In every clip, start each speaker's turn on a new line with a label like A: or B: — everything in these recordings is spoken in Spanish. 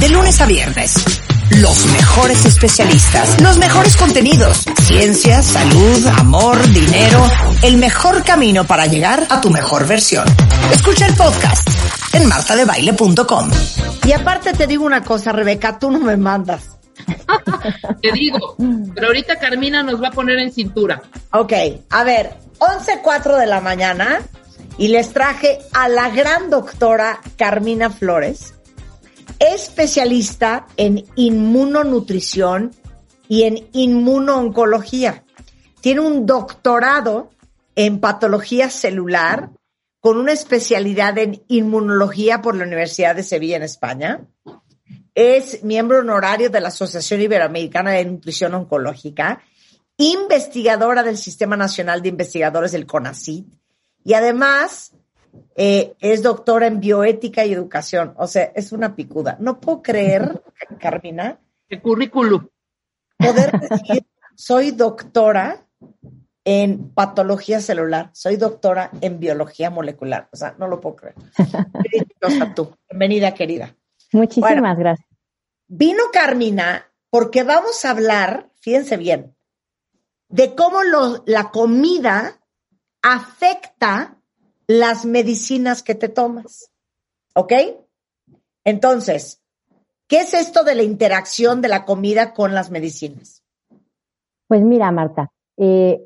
A: De lunes a viernes. Los mejores especialistas, los mejores contenidos, ciencia, salud, amor, dinero, el mejor camino para llegar a tu mejor versión. Escucha el podcast en martadebaile.com. Y aparte te digo una cosa, Rebeca, tú no me mandas.
B: te digo, pero ahorita Carmina nos va a poner en cintura.
A: Ok, a ver, 11.04 de la mañana y les traje a la gran doctora Carmina Flores especialista en inmunonutrición y en inmunooncología. Tiene un doctorado en patología celular con una especialidad en inmunología por la Universidad de Sevilla en España. Es miembro honorario de la Asociación Iberoamericana de Nutrición Oncológica, investigadora del Sistema Nacional de Investigadores del CONACYT y además eh, es doctora en bioética y educación. O sea, es una picuda. No puedo creer, Carmina.
B: El currículum.
A: Poder decir, soy doctora en patología celular, soy doctora en biología molecular. O sea, no lo puedo creer. Bienvenida tú. Bienvenida, querida.
C: Muchísimas gracias.
A: Vino Carmina porque vamos a hablar, fíjense bien, de cómo la comida afecta las medicinas que te tomas. ¿Ok? Entonces, ¿qué es esto de la interacción de la comida con las medicinas?
C: Pues mira, Marta, eh,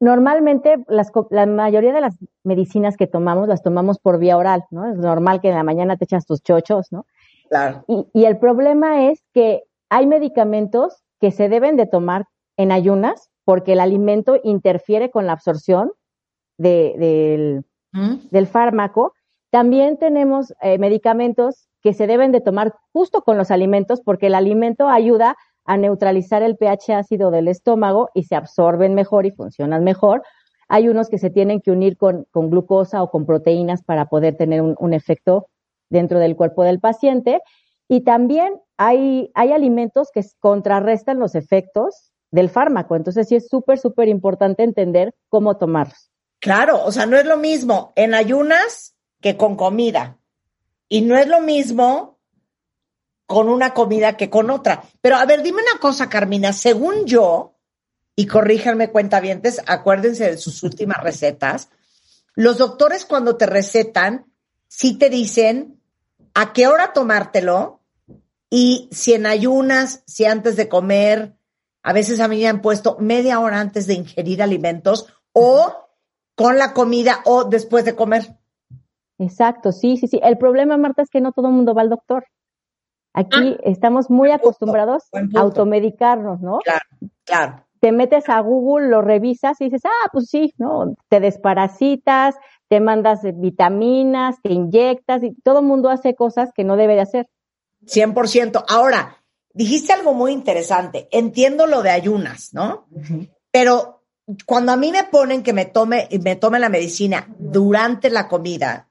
C: normalmente la mayoría de las medicinas que tomamos las tomamos por vía oral, ¿no? Es normal que en la mañana te echas tus chochos, ¿no?
A: Claro.
C: Y, y el problema es que hay medicamentos que se deben de tomar en ayunas porque el alimento interfiere con la absorción de, del, fármaco. También tenemos eh, medicamentos que se deben de tomar justo con los alimentos porque el alimento ayuda a neutralizar el pH ácido del estómago y se absorben mejor y funcionan mejor. Hay unos que se tienen que unir con, glucosa o con proteínas para poder tener un, efecto dentro del cuerpo del paciente. Y también hay, hay alimentos que contrarrestan los efectos del fármaco. Entonces sí es súper, súper importante entender cómo tomarlos.
A: Claro, o sea, no es lo mismo en ayunas que con comida. Y no es lo mismo con una comida que con otra. Pero a ver, dime una cosa, Carmina, según yo, y corríjanme cuentavientes, acuérdense de sus últimas recetas, los doctores cuando te recetan, sí te dicen a qué hora tomártelo y si en ayunas, si antes de comer, a veces a mí me han puesto media hora antes de ingerir alimentos o con la comida o después de comer.
C: Exacto, sí, sí, sí. El problema, Marta, es que no todo el mundo va al doctor. Aquí ah. estamos muy acostumbrados a automedicarnos, ¿no?
A: Claro, claro.
C: Te metes a Google, lo revisas y dices, ah, pues sí, ¿no? Te desparasitas, te mandas vitaminas, te inyectas y todo el mundo hace cosas que no debe de hacer.
A: 100%. Ahora, dijiste algo muy interesante. Entiendo lo de ayunas, ¿no? Pero cuando a mí me ponen que me tome, me tome la medicina durante la comida,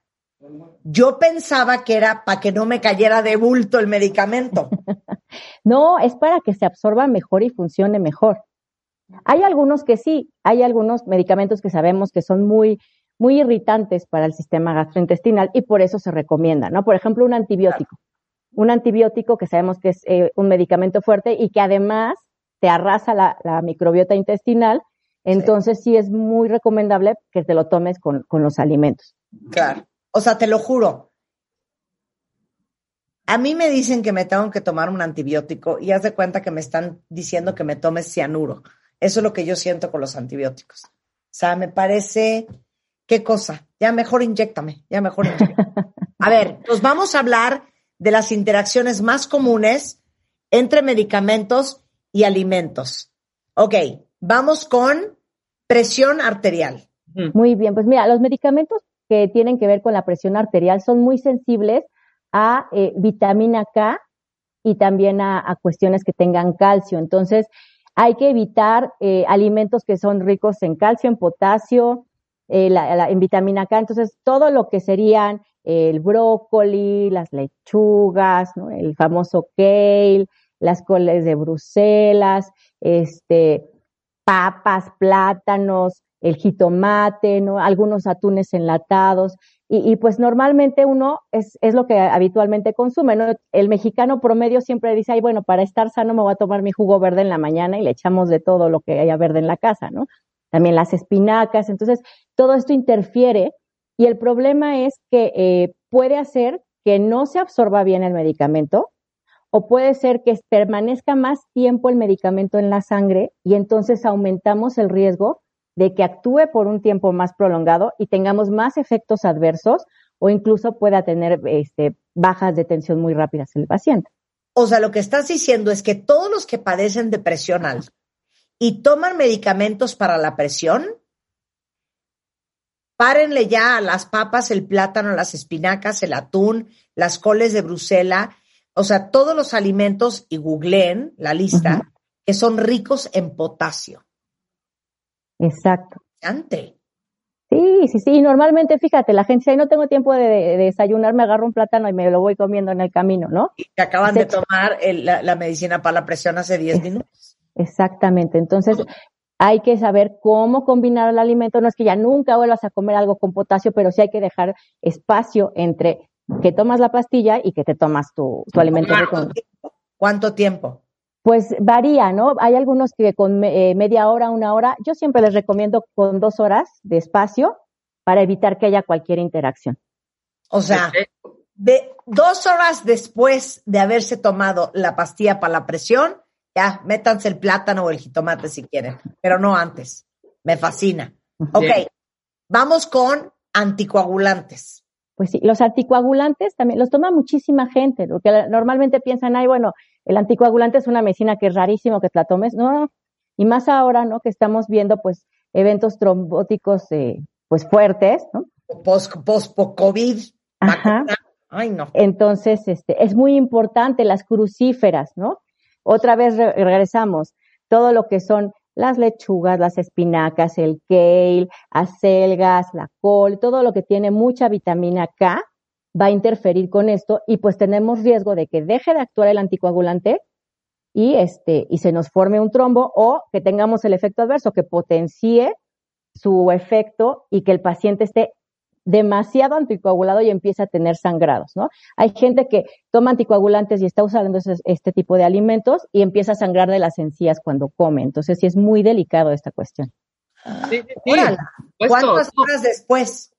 A: yo pensaba que era para que no me cayera de bulto el medicamento.
C: no, es para que se absorba mejor y funcione mejor. Hay algunos que sí, hay algunos medicamentos que sabemos que son muy, muy irritantes para el sistema gastrointestinal y por eso se recomienda, ¿no? Por ejemplo, un antibiótico. Un antibiótico que sabemos que es eh, un medicamento fuerte y que además te arrasa la microbiota intestinal entonces sí. es muy recomendable que te lo tomes con, los alimentos.
A: Claro. O sea, te lo juro. A mí me dicen que me tengo que tomar un antibiótico y haz de cuenta que me están diciendo que me tomes cianuro. Eso es lo que yo siento con los antibióticos. O sea, me parece, qué cosa. Ya mejor inyectame, ya mejor inyectame. A ver, nos vamos a hablar de las interacciones más comunes entre medicamentos y alimentos. Ok, vamos con Presión arterial.
C: Muy bien, pues mira, los medicamentos que tienen que ver con la presión arterial son muy sensibles a eh, vitamina K y también a, cuestiones que tengan calcio. Entonces, hay que evitar eh, alimentos que son ricos en calcio, en potasio, eh, en vitamina K. Entonces, todo lo que serían el brócoli, las lechugas, el famoso kale, las coles de Bruselas, este, papas, plátanos, el jitomate, ¿no? Algunos atunes enlatados. Y, y, pues normalmente uno es, es lo que habitualmente consume, ¿no? El mexicano promedio siempre dice, ay, bueno, para estar sano me voy a tomar mi jugo verde en la mañana y le echamos de todo lo que haya verde en la casa, ¿no? También las espinacas. Entonces, todo esto interfiere y el problema es que eh, puede hacer que no se absorba bien el medicamento o puede ser que permanezca más tiempo el medicamento en la sangre y entonces aumentamos el riesgo de que actúe por un tiempo más prolongado y tengamos más efectos adversos o incluso pueda tener este, bajas de tensión muy rápidas el paciente.
A: O sea, lo que estás diciendo es que todos los que padecen de presión alta y toman medicamentos para la presión, párenle ya a las papas, el plátano, las espinacas, el atún, las coles de Bruselas, o sea, todos los alimentos y googleen la lista que son ricos en potasio.
C: Exacto.
A: Ante.
C: Sí, sí, sí. Normalmente, fíjate, la gente, si no tengo tiempo de, desayunar, me agarro un plátano y me lo voy comiendo en el camino, ¿no?
A: Y que acaban de tomar la, medicina para la presión hace 10 minutos.
C: Exactamente. Entonces, hay que saber cómo combinar el alimento. No es que ya nunca vuelvas a comer algo con potasio, pero sí hay que dejar espacio entre que tomas la pastilla y que te tomas tu, tu alimento.
A: ¿Cuánto tiempo? ¿Cuánto tiempo?
C: Pues varía, ¿no? Hay algunos que con eh, media hora, una hora. Yo siempre les recomiendo con dos horas de espacio para evitar que haya cualquier interacción.
A: O sea, de dos horas después de haberse tomado la pastilla para la presión, ya, métanse el plátano o el jitomate si quieren, pero no antes. Me fascina. Ok, vamos con anticoagulantes.
C: Pues sí, los anticoagulantes también los toma muchísima gente, porque normalmente piensan, ay, bueno, el anticoagulante es una medicina que es rarísimo que te la tomes, no, y más ahora, ¿no? Que estamos viendo, pues, eventos trombóticos, eh, pues, fuertes, ¿no?
A: Post, post COVID.
C: Ajá.
A: Ay, no.
C: Entonces, este, es muy importante las crucíferas, ¿no? Otra vez regresamos, todo lo que son las lechugas, las espinacas, el kale, acelgas, la col, todo lo que tiene mucha vitamina K, va a interferir con esto y pues tenemos riesgo de que deje de actuar el anticoagulante y este y se nos forme un trombo o que tengamos el efecto adverso que potencie su efecto y que el paciente esté demasiado anticoagulado y empiece a tener sangrados, ¿no? Hay gente que toma anticoagulantes y está usando este tipo de alimentos y empieza a sangrar de las encías cuando come. Entonces sí es muy delicado esta cuestión.
A: Sí, ¿Cuántas horas después?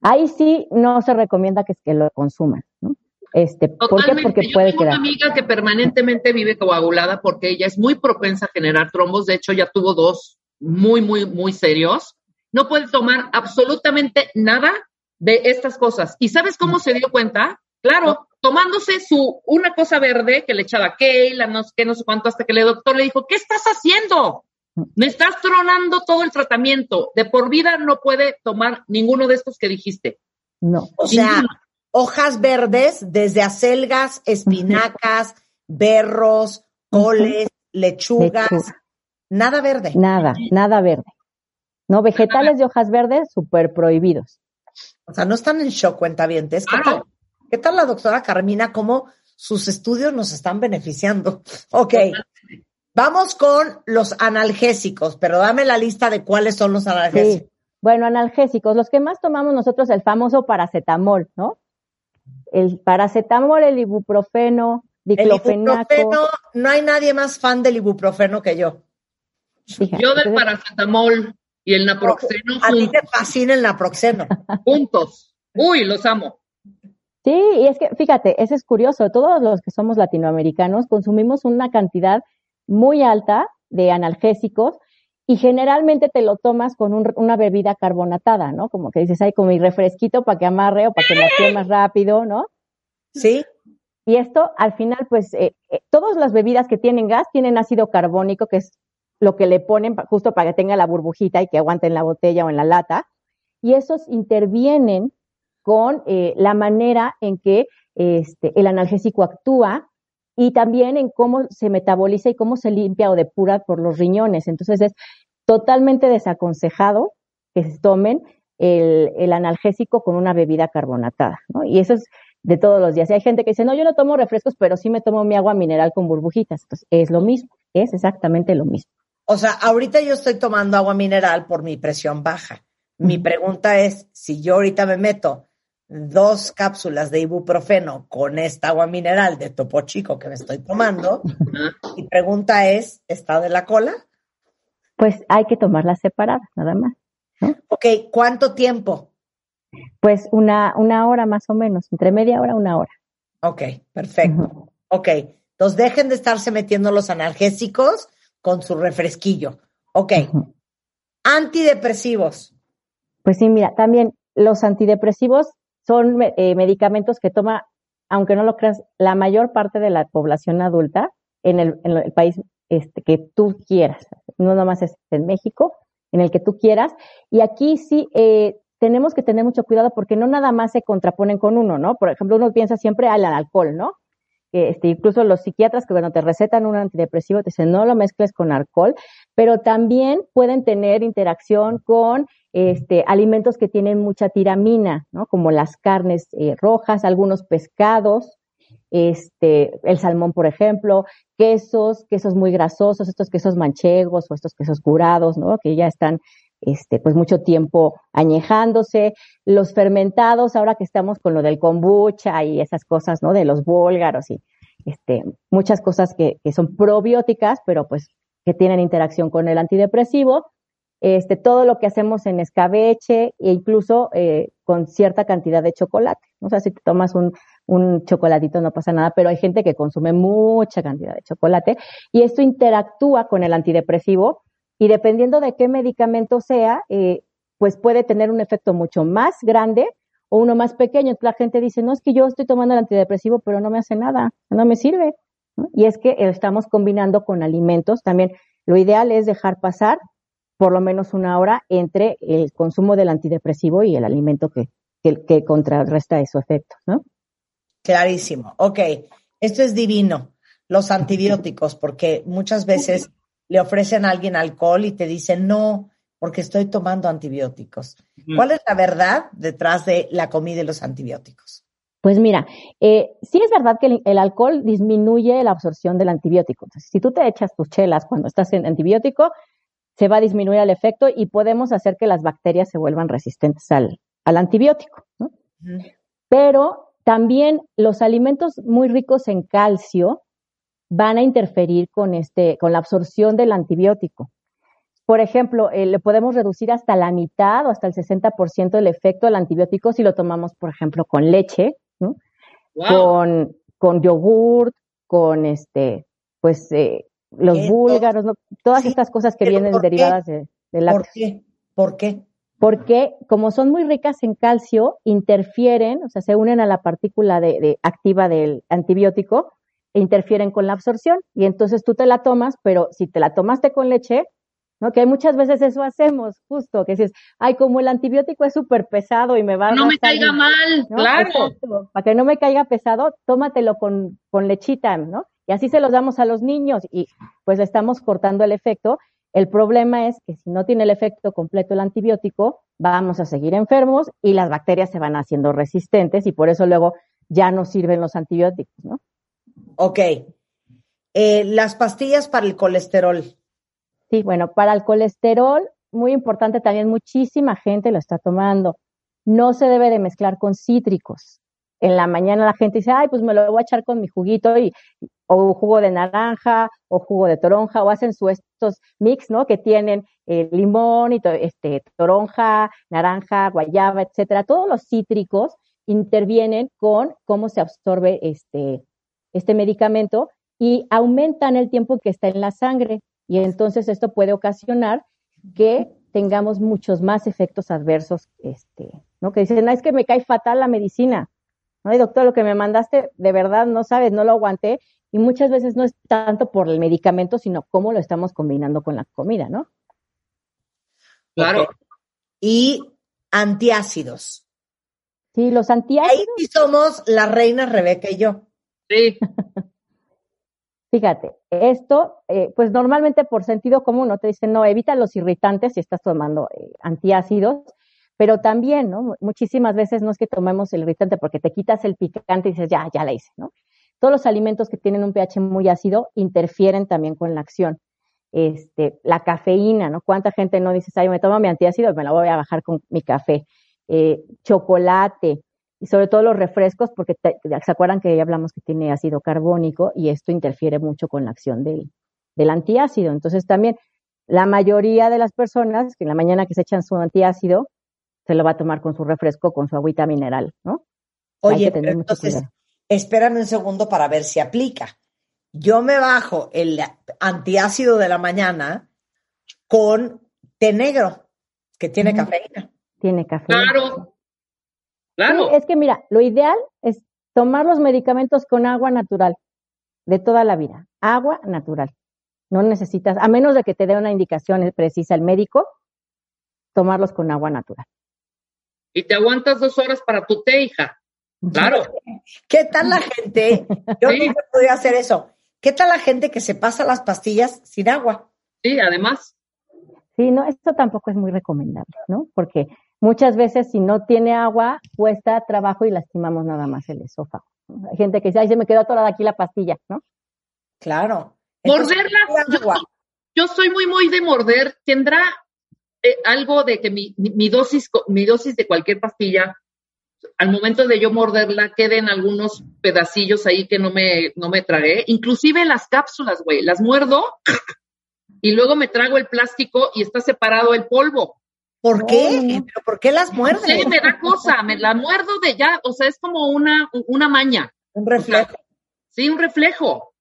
C: Ahí sí no se recomienda que, que lo consuman, ¿no? Este,
B: ¿Por qué? Porque Yo tengo una amiga que permanentemente vive coagulada porque ella es muy propensa a generar trombos. De hecho, ya tuvo dos muy, muy, muy serios. No puede tomar absolutamente nada de estas cosas. ¿Y sabes cómo se dio cuenta? Claro, tomándose su una cosa verde que le echaba Keila, no sé qué, no sé cuánto, hasta que el doctor le dijo, ¿qué estás haciendo? Me estás tronando todo el tratamiento. De por vida no puede tomar ninguno de estos que dijiste.
C: No.
A: O sea, hojas verdes, desde acelgas, espinacas, berros, coles, lechugas, nada verde.
C: Nada, nada verde. No, vegetales de hojas verdes, súper prohibidos.
A: O sea, no están en shock, cuentavientes. ¿Qué, tal, ¿Qué tal la doctora Carmina? ¿Cómo sus estudios nos están beneficiando? Ok. Vamos con los analgésicos, pero dame la lista de cuáles son los analgésicos.
C: Bueno, analgésicos, los que más tomamos nosotros, el famoso paracetamol, ¿no? El paracetamol, el ibuprofeno, diclofenaco. El ibuprofeno,
A: no hay nadie más fan del ibuprofeno que yo.
B: yo del paracetamol y el naproxeno.
A: A ti te fascina el naproxeno.
B: Juntos. Uy, los amo.
C: Sí, y es que, fíjate, eso es curioso. Todos los que somos latinoamericanos consumimos una cantidad muy alta de analgésicos y generalmente te lo tomas con una bebida carbonatada, ¿no? Como que dices, ay, como mi refresquito para que amarre o para que me actúe más rápido, ¿no?
A: Sí.
C: Y esto, al final, pues, eh, eh, todas las bebidas que tienen gas tienen ácido carbónico, que es lo que le ponen justo para que tenga la burbujita y que aguante en la botella o en la lata. Y esos intervienen con eh, la manera en que este, el analgésico actúa y también en cómo se metaboliza y cómo se limpia o depura por los riñones. Entonces es totalmente desaconsejado que se tomen el, analgésico con una bebida carbonatada, ¿no? Y eso es de todos los días. Hay gente que dice, no, yo no tomo refrescos, pero sí me tomo mi agua mineral con burbujitas. Entonces es lo mismo, es exactamente lo mismo.
A: O sea, ahorita yo estoy tomando agua mineral por mi presión baja. Mi pregunta es, si yo ahorita me meto dos cápsulas de ibuprofeno con esta agua mineral de Topo Chico que me estoy tomando, mi pregunta es, ¿está de la cola?
C: Pues hay que tomarlas separadas, nada más.
A: Ok, ¿cuánto tiempo?
C: Pues una, una hora más o menos, entre media hora una hora.
A: Ok, perfecto. Ok, entonces dejen de estarse metiendo los analgésicos con su refresquillo. Ok, antidepresivos.
C: Pues sí, mira, también los antidepresivos son eh, medicamentos que toma, aunque no lo creas, la mayor parte de la población adulta en el, en el país este, que tú quieras. No nomás es en México, en el que tú quieras. Y aquí sí eh, tenemos que tener mucho cuidado porque no nada más se contraponen con uno, ¿no? Por ejemplo, uno piensa siempre al alcohol, ¿no? Este, incluso los psiquiatras que cuando te recetan un antidepresivo te dicen no lo mezcles con alcohol, pero también pueden tener interacción con este, alimentos que tienen mucha tiramina, ¿no? Como las carnes eh, rojas, algunos pescados, este, el salmón, por ejemplo, quesos, quesos muy grasosos, estos quesos manchegos o estos quesos curados, ¿no? Que ya están, este, pues mucho tiempo añejándose, los fermentados, ahora que estamos con lo del kombucha y esas cosas, ¿no? De los búlgaros y, este, muchas cosas que, que son probióticas, pero pues que tienen interacción con el antidepresivo, este, todo lo que hacemos en escabeche e incluso eh, con cierta cantidad de chocolate. O sea, si te tomas un, un chocolatito no pasa nada, pero hay gente que consume mucha cantidad de chocolate y esto interactúa con el antidepresivo y dependiendo de qué medicamento sea, eh, pues puede tener un efecto mucho más grande o uno más pequeño. La gente dice, no es que yo estoy tomando el antidepresivo, pero no me hace nada, no me sirve. Y es que estamos combinando con alimentos. También lo ideal es dejar pasar por lo menos una hora entre el consumo del antidepresivo y el alimento que, que, que contrarresta su efecto, ¿no?
A: Clarísimo. Ok, esto es divino, los antibióticos, porque muchas veces le ofrecen a alguien alcohol y te dicen no, porque estoy tomando antibióticos. ¿Cuál es la verdad detrás de la comida y los antibióticos?
C: Pues mira, eh, sí es verdad que el, alcohol disminuye la absorción del antibiótico. Entonces, si tú te echas tus chelas cuando estás en antibiótico, se va a disminuir el efecto y podemos hacer que las bacterias se vuelvan resistentes al, antibiótico. Pero también los alimentos muy ricos en calcio van a interferir con, este, con la absorción del antibiótico. Por ejemplo, eh, le podemos reducir hasta la mitad o hasta el 60% del efecto del antibiótico si lo tomamos, por ejemplo, con leche, con, con yogurt, con este, pues eh, los búlgaros, todas estas cosas que vienen derivadas de, la
A: ¿Por qué? ¿Por qué?
C: porque como son muy ricas en calcio, interfieren, o sea, se unen a la partícula de, activa del antibiótico interfieren con la absorción. Y entonces tú te la tomas, pero si te la tomaste con leche, ¿no? Que muchas veces eso hacemos, justo, que dices, ay, como el antibiótico es súper pesado y me va a...
B: No me caiga mal, claro.
C: para que no me caiga pesado, tómatelo con, con lechita, ¿no? Y así se los damos a los niños y pues estamos cortando el efecto el problema es que si no tiene el efecto completo el antibiótico, vamos a seguir enfermos y las bacterias se van haciendo resistentes y por eso luego ya no sirven los antibióticos, ¿no?
A: Ok. Eh, las pastillas para el colesterol.
C: Sí, bueno, para el colesterol, muy importante también, muchísima gente lo está tomando. No se debe de mezclar con cítricos. En la mañana la gente dice, ay, pues me lo voy a echar con mi juguito y o jugo de naranja o jugo de toronja o hacen su estos mix, ¿no? Que tienen eh, limón y este toronja, naranja, guayaba, etcétera. Todos los cítricos intervienen con cómo se absorbe este este medicamento y aumentan el tiempo que está en la sangre y entonces esto puede ocasionar que tengamos muchos más efectos adversos, este, ¿no? Que dicen, no, es que me cae fatal la medicina. No, doctor, lo que me mandaste, de verdad, no sabes, no lo aguanté y muchas veces no es tanto por el medicamento, sino cómo lo estamos combinando con la comida, ¿no?
A: Claro. Y antiácidos.
C: Sí, los antiácidos.
A: Ahí sí somos la reina Rebeca y yo.
B: Sí.
C: Fíjate, esto, eh, pues normalmente por sentido común, ¿no? Te dicen, no, evita los irritantes si estás tomando eh, antiácidos, pero también, ¿no? Muchísimas veces no es que tomemos el irritante porque te quitas el picante y dices, ya, ya la hice, ¿no? todos los alimentos que tienen un pH muy ácido interfieren también con la acción. este, la cafeína, ¿no? ¿Cuánta gente no dice, ay, me tomo mi antiácido, me la voy a bajar con mi café? Eh, chocolate, y sobre todo los refrescos, porque se acuerdan que ya hablamos que tiene ácido carbónico y esto interfiere mucho con la acción del, del antiácido. Entonces también la mayoría de las personas que en la mañana que se echan su antiácido, se lo va a tomar con su refresco, con su agüita mineral, ¿no?
A: Oye, entonces, espérame un segundo para ver si aplica. Yo me bajo el antiácido de la mañana con té negro, que tiene cafeína.
C: Tiene cafeína.
B: Claro. Claro.
C: es que mira, lo ideal es tomar los medicamentos con agua natural de toda la vida. Agua natural. No necesitas, a menos de que te dé una indicación precisa el médico, tomarlos con agua natural.
B: Y te aguantas dos horas para tu té, hija. Claro.
A: ¿Qué tal la gente? Yo no podría hacer eso. ¿Qué tal la gente que se pasa las pastillas sin agua?
B: Sí, además.
C: Sí, no, esto tampoco es muy recomendable, ¿no? Porque muchas veces si no tiene agua, cuesta trabajo y lastimamos nada más el esófago. Hay gente que dice, ay, se me quedó atorada aquí la pastilla, ¿no?
A: Claro.
B: Morderla, yo, soy muy, muy de morder. ¿Tendrá eh, algo de que mi, dosis, mi dosis de cualquier pastilla, al momento de yo morderla, queden algunos pedacillos ahí que no me, no me tragué? Inclusive las cápsulas, güey, las muerdo y luego me trago el plástico y está separado el polvo.
A: ¿Por qué? ¿Pero por qué las muerdes?
B: Sí, me da cosa, me la muerdo de ya, o sea, es como una, una maña.
A: Un reflejo.
B: sí, un reflejo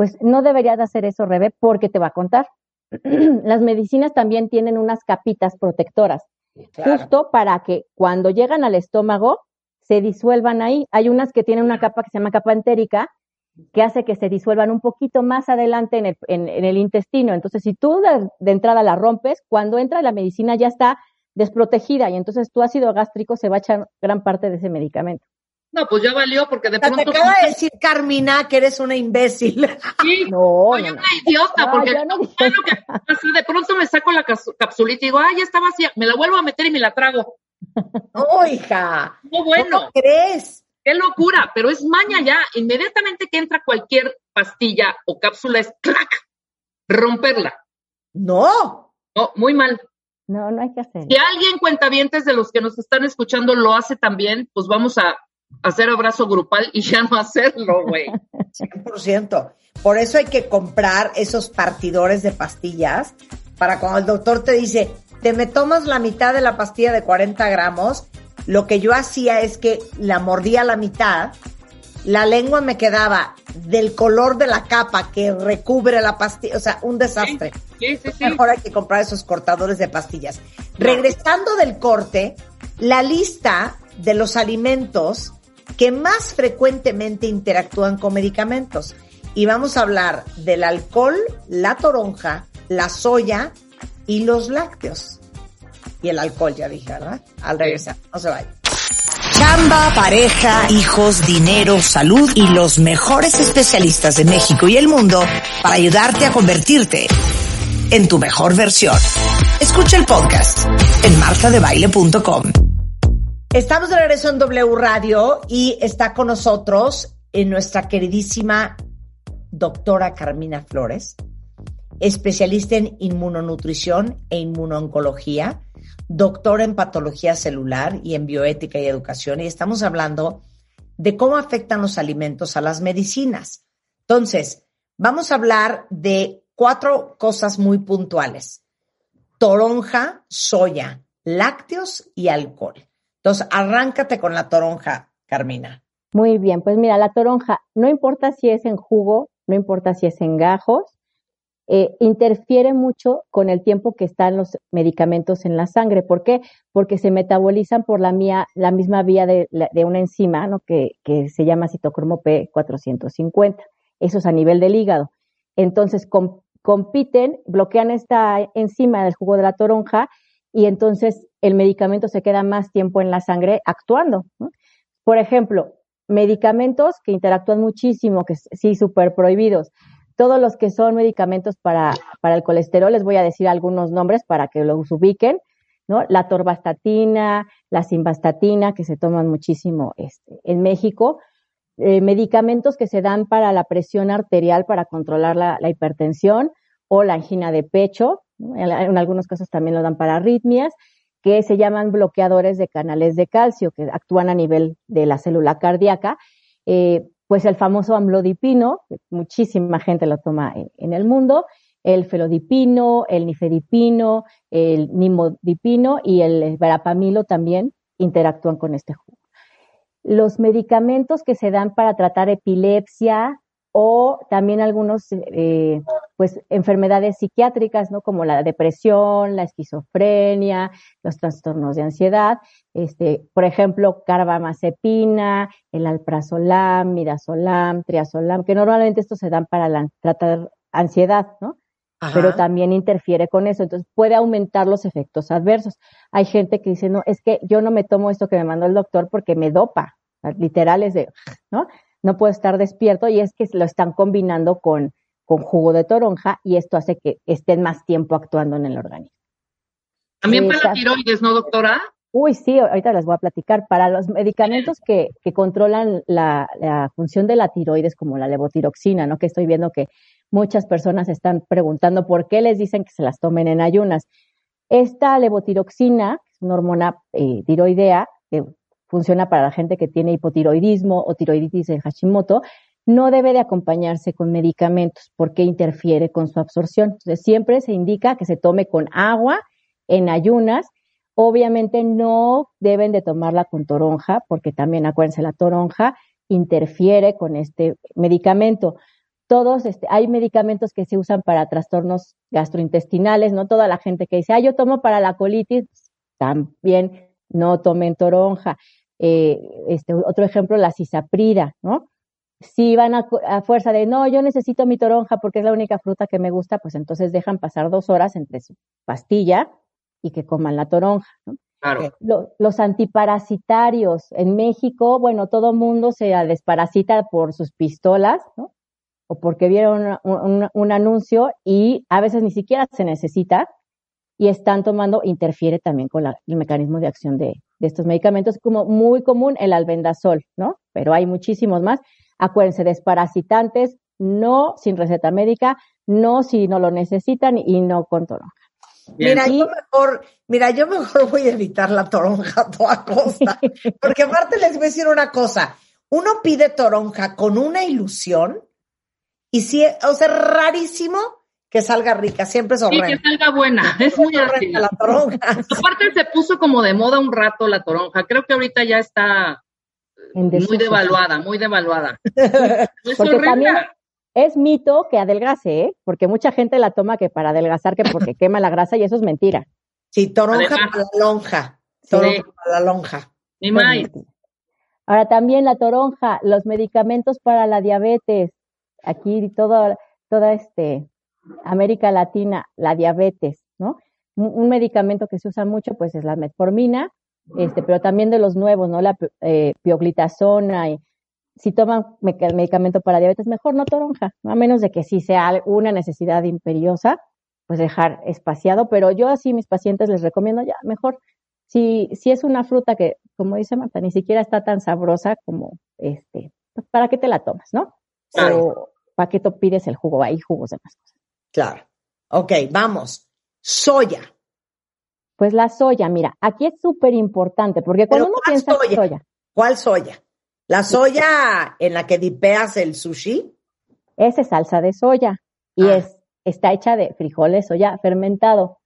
C: pues no deberías de hacer eso, Rebe, porque te va a contar. Las medicinas también tienen unas capitas protectoras, justo para que cuando llegan al estómago se disuelvan ahí. Hay unas que tienen una capa que se llama capa entérica, que hace que se disuelvan un poquito más adelante en el, en, el intestino. Entonces, si tú de, entrada la rompes, cuando entra la medicina ya está desprotegida y entonces tu ácido gástrico se va a echar gran parte de ese medicamento.
B: No, pues ya valió porque de pronto.
A: Te acaba de decir Carmina que eres una imbécil.
B: Sí, no, soy una idiota porque no, de pronto me saco la capsulita y digo, ay, ya está vacía, me la vuelvo a meter y me la trago.
A: Oh, hija.
B: No, bueno.
A: ¿Cómo crees?
B: Qué locura, pero es maña ya. Inmediatamente que entra cualquier pastilla o cápsula es crack, romperla.
A: No.
B: No, muy mal.
C: No, no hay que hacer.
B: Si alguien cuentavientes de los que nos están escuchando lo hace también, pues vamos a hacer abrazo grupal y ya no hacerlo, güey.
A: 100%. Por eso hay que comprar esos partidores de pastillas para cuando el doctor te dice, te me tomas la mitad de la pastilla de 40 gramos, lo que yo hacía es que la mordía a la mitad, la lengua me quedaba del color de la capa que recubre la pastilla, o sea, un desastre.
B: Sí, sí, sí,
A: Mejor hay que comprar esos cortadores de pastillas. Regresando del corte, la lista de los alimentos que más frecuentemente interactúan con medicamentos. Y vamos a hablar del alcohol, la toronja, la soya y los lácteos. Y el alcohol, ya dije, ¿verdad? Al regresar, no se vaya. Chamba, pareja, hijos, dinero, salud y los mejores especialistas de México y el mundo para ayudarte a convertirte en tu mejor versión. Escucha el podcast en martadebaile.com. Estamos de regreso en W Radio y está con nosotros en eh, nuestra queridísima doctora Carmina Flores, especialista en inmunonutrición e inmunooncología, doctora en patología celular y en bioética y educación. Y estamos hablando de cómo afectan los alimentos a las medicinas. Entonces, vamos a hablar de cuatro cosas muy puntuales. Toronja, soya, lácteos y alcohol. Entonces, arráncate con la toronja, Carmina.
C: Muy bien, pues mira, la toronja, no importa si es en jugo, no importa si es en gajos, eh, interfiere mucho con el tiempo que están los medicamentos en la sangre. ¿Por qué? Porque se metabolizan por la, mía, la misma vía de, una enzima ¿no? que, se llama citocromo P450. Eso es a nivel del hígado. Entonces compiten, bloquean esta enzima del jugo de la toronja y entonces el medicamento se queda más tiempo en la sangre actuando. Por ejemplo, medicamentos que interactúan muchísimo, que sí, súper prohibidos. Todos los que son medicamentos para, para el colesterol, les voy a decir algunos nombres para que los ubiquen, ¿no? La torvastatina, la simvastatina, que se toman muchísimo este, en México. Eh, medicamentos que se dan para la presión arterial para controlar la hipertensión, o la angina de pecho, en, algunos casos también lo dan para arritmias, que se llaman bloqueadores de canales de calcio, que actúan a nivel de la célula cardíaca. Eh, pues el famoso amlodipino, muchísima gente lo toma en, el mundo, el felodipino, el nifedipino, el nimodipino y el verapamilo también interactúan con este jugo. Los medicamentos que se dan para tratar epilepsia, o también algunos, eh, pues, enfermedades psiquiátricas, ¿no? Como la depresión, la esquizofrenia, los trastornos de ansiedad, este, por ejemplo, carbamazepina, el alprazolam, midazolam, triazolam, que normalmente estos se dan para tratar ansiedad, ¿no? Pero también interfiere con eso, entonces puede aumentar los efectos adversos. Hay gente que dice, no, es que yo no me tomo esto que me mandó el doctor porque me dopa, literal es de, ¿no? no puedo estar despierto y es que lo están combinando con, con jugo de toronja y esto hace que estén más tiempo actuando en el organismo.
B: También para la tiroides, ¿no, doctora?
C: Uy, sí, ahorita les voy a platicar. Para los medicamentos que, que controlan la, la, función de la tiroides, como la levotiroxina, ¿no? Que estoy viendo que muchas personas están preguntando por qué les dicen que se las tomen en ayunas. Esta levotiroxina, que es una hormona eh, tiroidea, que funciona para la gente que tiene hipotiroidismo o tiroiditis de Hashimoto, no debe de acompañarse con medicamentos porque interfiere con su absorción. Entonces, siempre se indica que se tome con agua en ayunas. Obviamente no deben de tomarla con toronja porque también, acuérdense, la toronja interfiere con este medicamento. Todos, este, hay medicamentos que se usan para trastornos gastrointestinales, no toda la gente que dice, ah, yo tomo para la colitis, también no tomen toronja. Eh, este, otro ejemplo, la cisaprida, ¿no? Si van a, fuerza de, no, yo necesito mi toronja porque es la única fruta que me gusta, pues entonces dejan pasar dos horas entre su pastilla y que coman la toronja, ¿no?
B: Claro.
C: los antiparasitarios en México, bueno, todo mundo se desparasita por sus pistolas, ¿no? O porque vieron un anuncio y a veces ni siquiera se necesita y están tomando, interfiere también con el mecanismo de acción de, estos medicamentos, como muy común el albendazol, ¿no? Pero hay muchísimos más. Acuérdense, desparasitantes, no sin receta médica, no si no lo necesitan y no con toronja.
A: Mira, yo mejor, mira, yo mejor voy a evitar la toronja a toda costa, porque aparte les voy a decir una cosa, uno pide toronja con una ilusión y si, o sea, rarísimo que salga rica, siempre es horrenda.
B: Sí, que salga buena, es muy
A: horrenda la toronja.
B: Aparte se puso como de moda un rato la toronja, creo que ahorita ya está muy devaluada, muy devaluada.
C: es Porque también es mito que adelgase, ¿eh? Porque mucha gente la toma que para adelgazar, que porque quema la grasa y eso es mentira.
A: Sí, toronja para la lonja. Toronja para la lonja.
B: Ni más.
C: Ahora también la toronja, los medicamentos para la diabetes, aquí todo, toda este, América Latina, la diabetes, ¿no? Un medicamento que se usa mucho, pues, es la metformina, este, pero también de los nuevos, ¿no? La eh, pioglitazona y si toman medicamento para diabetes, mejor no toronja, a menos de que sí sea una necesidad imperiosa, pues dejar espaciado, pero yo así mis pacientes les recomiendo ya, mejor, si, si es una fruta que, como dice Marta, ni siquiera está tan sabrosa como, este, pues, ¿para qué te la tomas, no? O, ¿para qué te pides el jugo? Hay jugos de más cosas.
A: Claro. Ok, vamos. Soya.
C: Pues la soya, mira, aquí es súper importante, porque cuando uno piensa soya? soya.
A: ¿Cuál soya? ¿La soya en la que dipeas el sushi?
C: Esa es salsa de soya y ah. es, está hecha de frijoles, soya fermentado.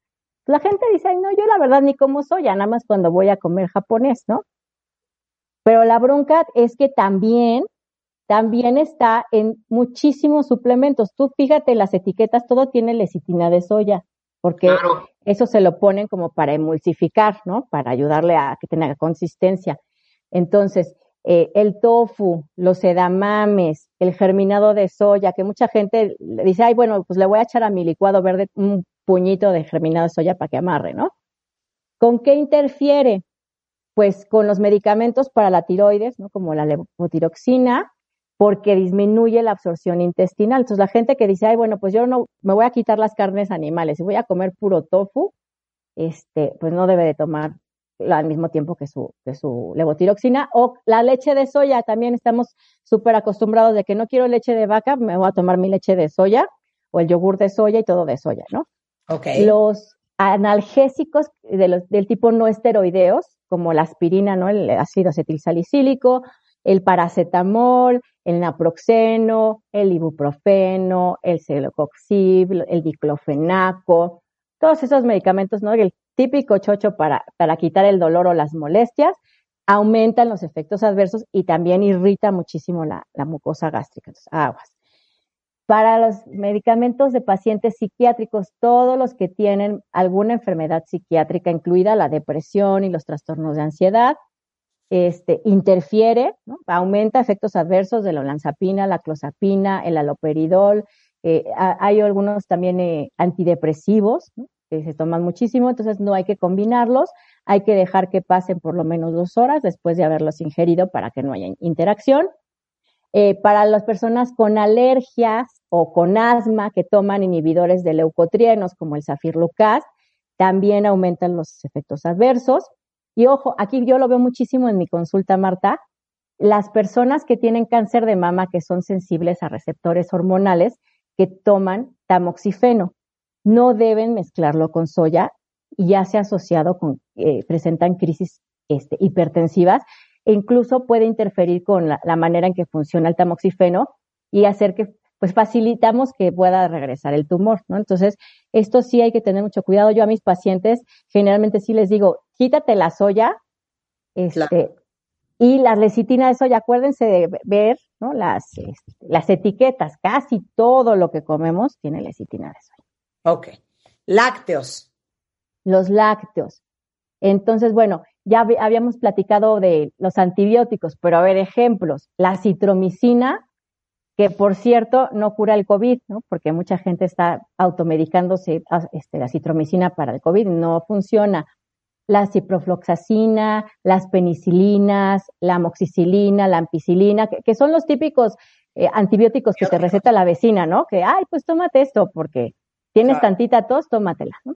C: La gente dice, Ay, no, yo la verdad ni como soya, nada más cuando voy a comer japonés, ¿no? Pero la bronca es que también también está en muchísimos suplementos. Tú fíjate las etiquetas, todo tiene lecitina de soya, porque eso se lo ponen como para emulsificar, ¿no? Para ayudarle a que tenga consistencia. Entonces, eh, el tofu, los edamames, el germinado de soya, que mucha gente dice, ay, bueno, pues le voy a echar a mi licuado verde un puñito de germinado de soya para que amarre, ¿no? ¿Con qué interfiere? Pues con los medicamentos para la tiroides, ¿no? Como la levotiroxina, porque disminuye la absorción intestinal. Entonces la gente que dice, ay, bueno, pues yo no me voy a quitar las carnes animales y voy a comer puro tofu, este, pues no debe de tomar al mismo tiempo que su, que su levotiroxina. O la leche de soya, también estamos súper acostumbrados de que no quiero leche de vaca, me voy a tomar mi leche de soya. o el yogur de soya y todo de soya, ¿no?
A: Ok.
C: Los analgésicos de los, del tipo no esteroideos, como la aspirina, ¿no? El ácido acetilsalicílico, el paracetamol, el naproxeno, el ibuprofeno, el celocoxib, el diclofenaco, todos esos medicamentos, ¿no? El típico chocho para, para quitar el dolor o las molestias, aumentan los efectos adversos y también irrita muchísimo la, la mucosa gástrica. Entonces, aguas. Para los medicamentos de pacientes psiquiátricos, todos los que tienen alguna enfermedad psiquiátrica, incluida la depresión y los trastornos de ansiedad, este, interfiere, aumenta efectos adversos de la olanzapina, la clozapina, el aloperidol. Eh, hay algunos también eh, antidepresivos que se toman muchísimo, entonces no hay que combinarlos, hay que dejar que pasen por lo menos dos horas después de haberlos ingerido para que no haya interacción. Eh, para las personas con alergias o con asma que toman inhibidores de leucotrienos como el safirlucas, también aumentan los efectos adversos. Y ojo, aquí yo lo veo muchísimo en mi consulta, Marta, las personas que tienen cáncer de mama que son sensibles a receptores hormonales que toman tamoxifeno, no deben mezclarlo con soya y ya se ha asociado con, eh, presentan crisis este, hipertensivas e incluso puede interferir con la, manera en que funciona el tamoxifeno y hacer que pues facilitamos que pueda regresar el tumor, ¿no? Entonces, esto sí hay que tener mucho cuidado. Yo a mis pacientes generalmente sí les digo, quítate la soya, este, y la lecitina de soya, acuérdense de ver, ¿no? Las, este, las etiquetas, casi todo lo que comemos tiene lecitina de soya.
A: Ok. Lácteos.
C: Los lácteos. Entonces, bueno, ya habíamos platicado de los antibióticos, pero a ver, ejemplos. La citromicina, que por cierto no cura el COVID, ¿no? Porque mucha gente está automedicándose ah, este, la citromicina para el COVID, no funciona. La ciprofloxacina, las penicilinas, la amoxicilina, la ampicilina, que, son los típicos eh, antibióticos que te receta la vecina, ¿no? Que, ay, pues tómate esto porque tienes tantita tos, tómatela, ¿no?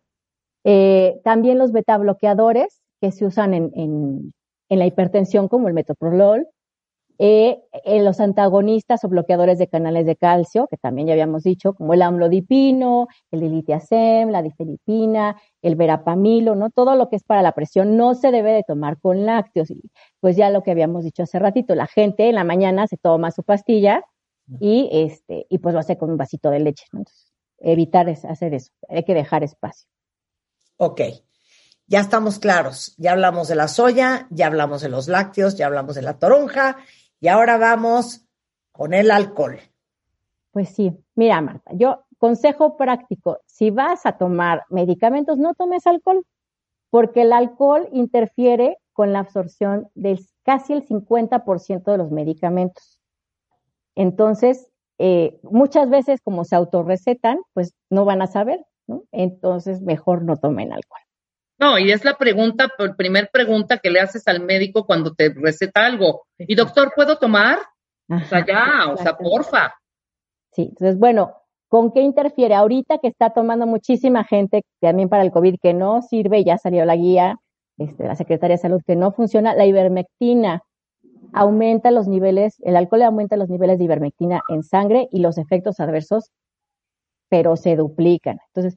C: Eh, también los beta bloqueadores, que se usan en, en, la hipertensión como el metoprolol, eh, en los antagonistas o bloqueadores de canales de calcio, que también ya habíamos dicho, como el amlodipino, el dilitiazem, la difenipina, el verapamilo, ¿no? Todo lo que es para la presión no se debe de tomar con lácteos. Pues ya lo que habíamos dicho hace ratito, la gente en la mañana se toma su pastilla y este, y pues lo hace con un vasito de leche, Entonces, evitar hacer eso, hay que dejar espacio.
A: Ok ya estamos claros. Ya hablamos de la soya, ya hablamos de los lácteos, ya hablamos de la toronja y ahora vamos con el alcohol.
C: Pues sí, mira Marta, yo consejo práctico, si vas a tomar medicamentos, no tomes alcohol, porque el alcohol interfiere con la absorción de casi el 50% de los medicamentos. Entonces, eh, muchas veces como se autorrecetan, pues no van a saber, ¿no? Entonces, mejor no tomen alcohol.
B: No, y es la pregunta, la primer pregunta que le haces al médico cuando te receta algo. Y doctor, ¿puedo tomar? o sea, ya, o sea, porfa.
C: Sí, entonces, bueno, ¿con qué interfiere? Ahorita que está tomando muchísima gente también para el COVID que no sirve, ya salió la guía este, la Secretaría de Salud que no funciona, la ivermectina aumenta los niveles, el alcohol aumenta los niveles de ivermectina en sangre y los efectos adversos, pero se duplican. Entonces,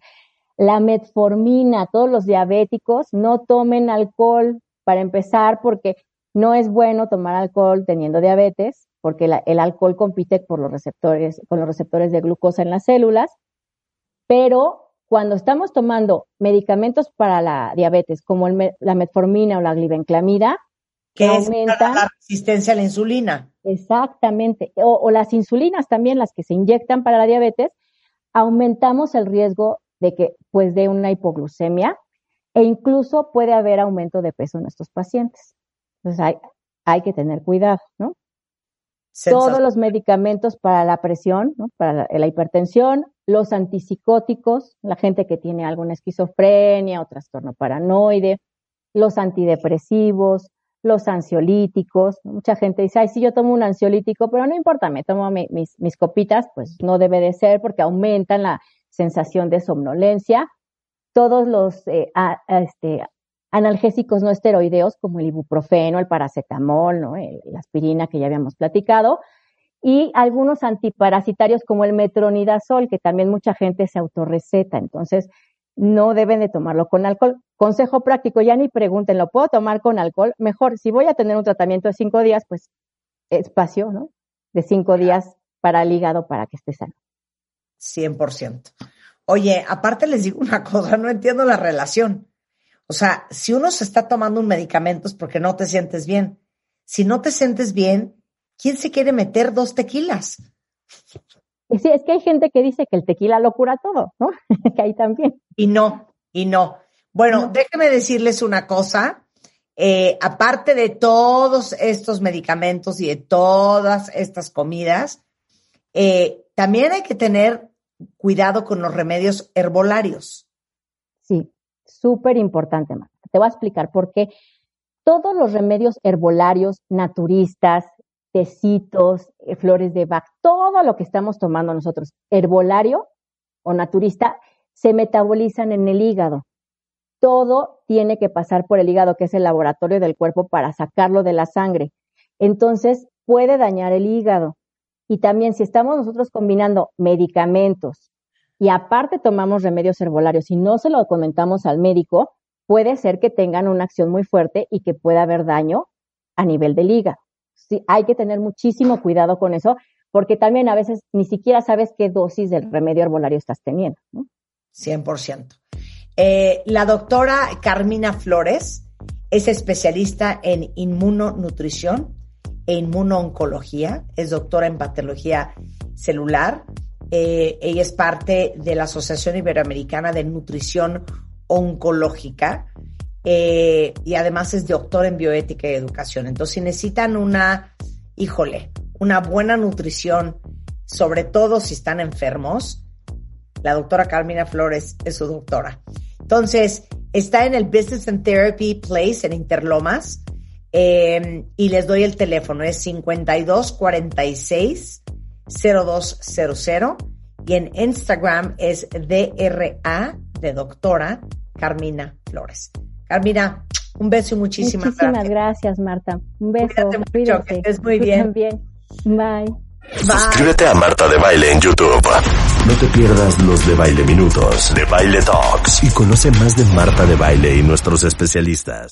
C: la metformina, todos los diabéticos no tomen alcohol para empezar porque no es bueno tomar alcohol teniendo diabetes porque el alcohol compite por los receptores, con los receptores de glucosa en las células, pero cuando estamos tomando medicamentos para la diabetes, como la metformina o la glibenclamida,
A: que aumenta la resistencia a la insulina.
C: Exactamente, o, o, las insulinas también, las que se inyectan para la diabetes, aumentamos el riesgo de que pues de una hipoglucemia e incluso puede haber aumento de peso en estos pacientes. Entonces hay, hay que tener cuidado, ¿no? Todos los medicamentos para la presión, ¿no? para la, hipertensión, los antipsicóticos, la gente que tiene alguna esquizofrenia o trastorno paranoide, los antidepresivos, los ansiolíticos. Mucha gente dice, ay, sí, yo tomo un ansiolítico, pero no importa, me tomo mis, mis copitas, pues no debe de ser porque aumentan la sensación de somnolencia. Todos los eh, este, analgésicos no esteroideos, como el ibuprofeno, el paracetamol, ¿no? la aspirina que ya habíamos platicado. y algunos antiparasitarios como el metronidazol, que también mucha gente se autorreceta. Entonces, no deben de tomarlo con alcohol. Consejo práctico, ya ni pregunten, ¿lo puedo tomar con alcohol? Mejor, si voy a tener un tratamiento de cinco días, pues espacio, ¿no? De cinco días para el hígado para que esté sano.
A: 100%. Oye, aparte les digo una cosa, no entiendo la relación. O sea, si uno se está tomando un medicamento es porque no te sientes bien. Si no te sientes bien, ¿quién se quiere meter dos tequilas?
C: Sí, es que hay gente que dice que el tequila lo cura todo, ¿no? que ahí también.
A: Y no, y no. Bueno, déjenme decirles una cosa. Eh, aparte de todos estos medicamentos y de todas estas comidas, eh, también hay que tener cuidado con los remedios herbolarios.
C: Sí, súper importante, Marta. Te voy a explicar por qué todos los remedios herbolarios, naturistas, tecitos, eh, flores de Bach, todo lo que estamos tomando nosotros, herbolario o naturista, se metabolizan en el hígado. Todo tiene que pasar por el hígado, que es el laboratorio del cuerpo, para sacarlo de la sangre. Entonces, puede dañar el hígado. Y también si estamos nosotros combinando medicamentos y aparte tomamos remedios herbolarios y no se lo comentamos al médico, puede ser que tengan una acción muy fuerte y que pueda haber daño a nivel del hígado. Sí, hay que tener muchísimo cuidado con eso, porque también a veces ni siquiera sabes qué dosis del remedio herbolario estás teniendo. ¿no?
A: 100%. Eh, la doctora Carmina Flores es especialista en inmunonutrición e inmunooncología, es doctora en patología celular. Eh, ella es parte de la Asociación Iberoamericana de Nutrición Oncológica eh, y además es doctora en bioética y educación. Entonces, si necesitan una, híjole, una buena nutrición, sobre todo si están enfermos, la doctora Carmina Flores es su doctora. Entonces, está en el Business and Therapy Place en Interlomas eh, y les doy el teléfono, es 5246 0200 y en Instagram es DRA de doctora Carmina Flores. Carmina, un beso y muchísimas,
C: muchísimas gracias. Marta. Un beso.
A: Cuídate que estés muy bien.
C: Bye. Bye.
D: Suscríbete a Marta de Baile en YouTube. No te pierdas los de Baile Minutos, de Baile Talks y conoce más de Marta de Baile y nuestros especialistas.